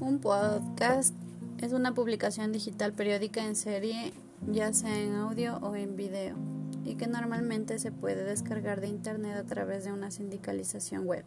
Un podcast es una publicación digital periódica en serie, ya sea en audio o en video, y que normalmente se puede descargar de internet a través de una sindicalización web.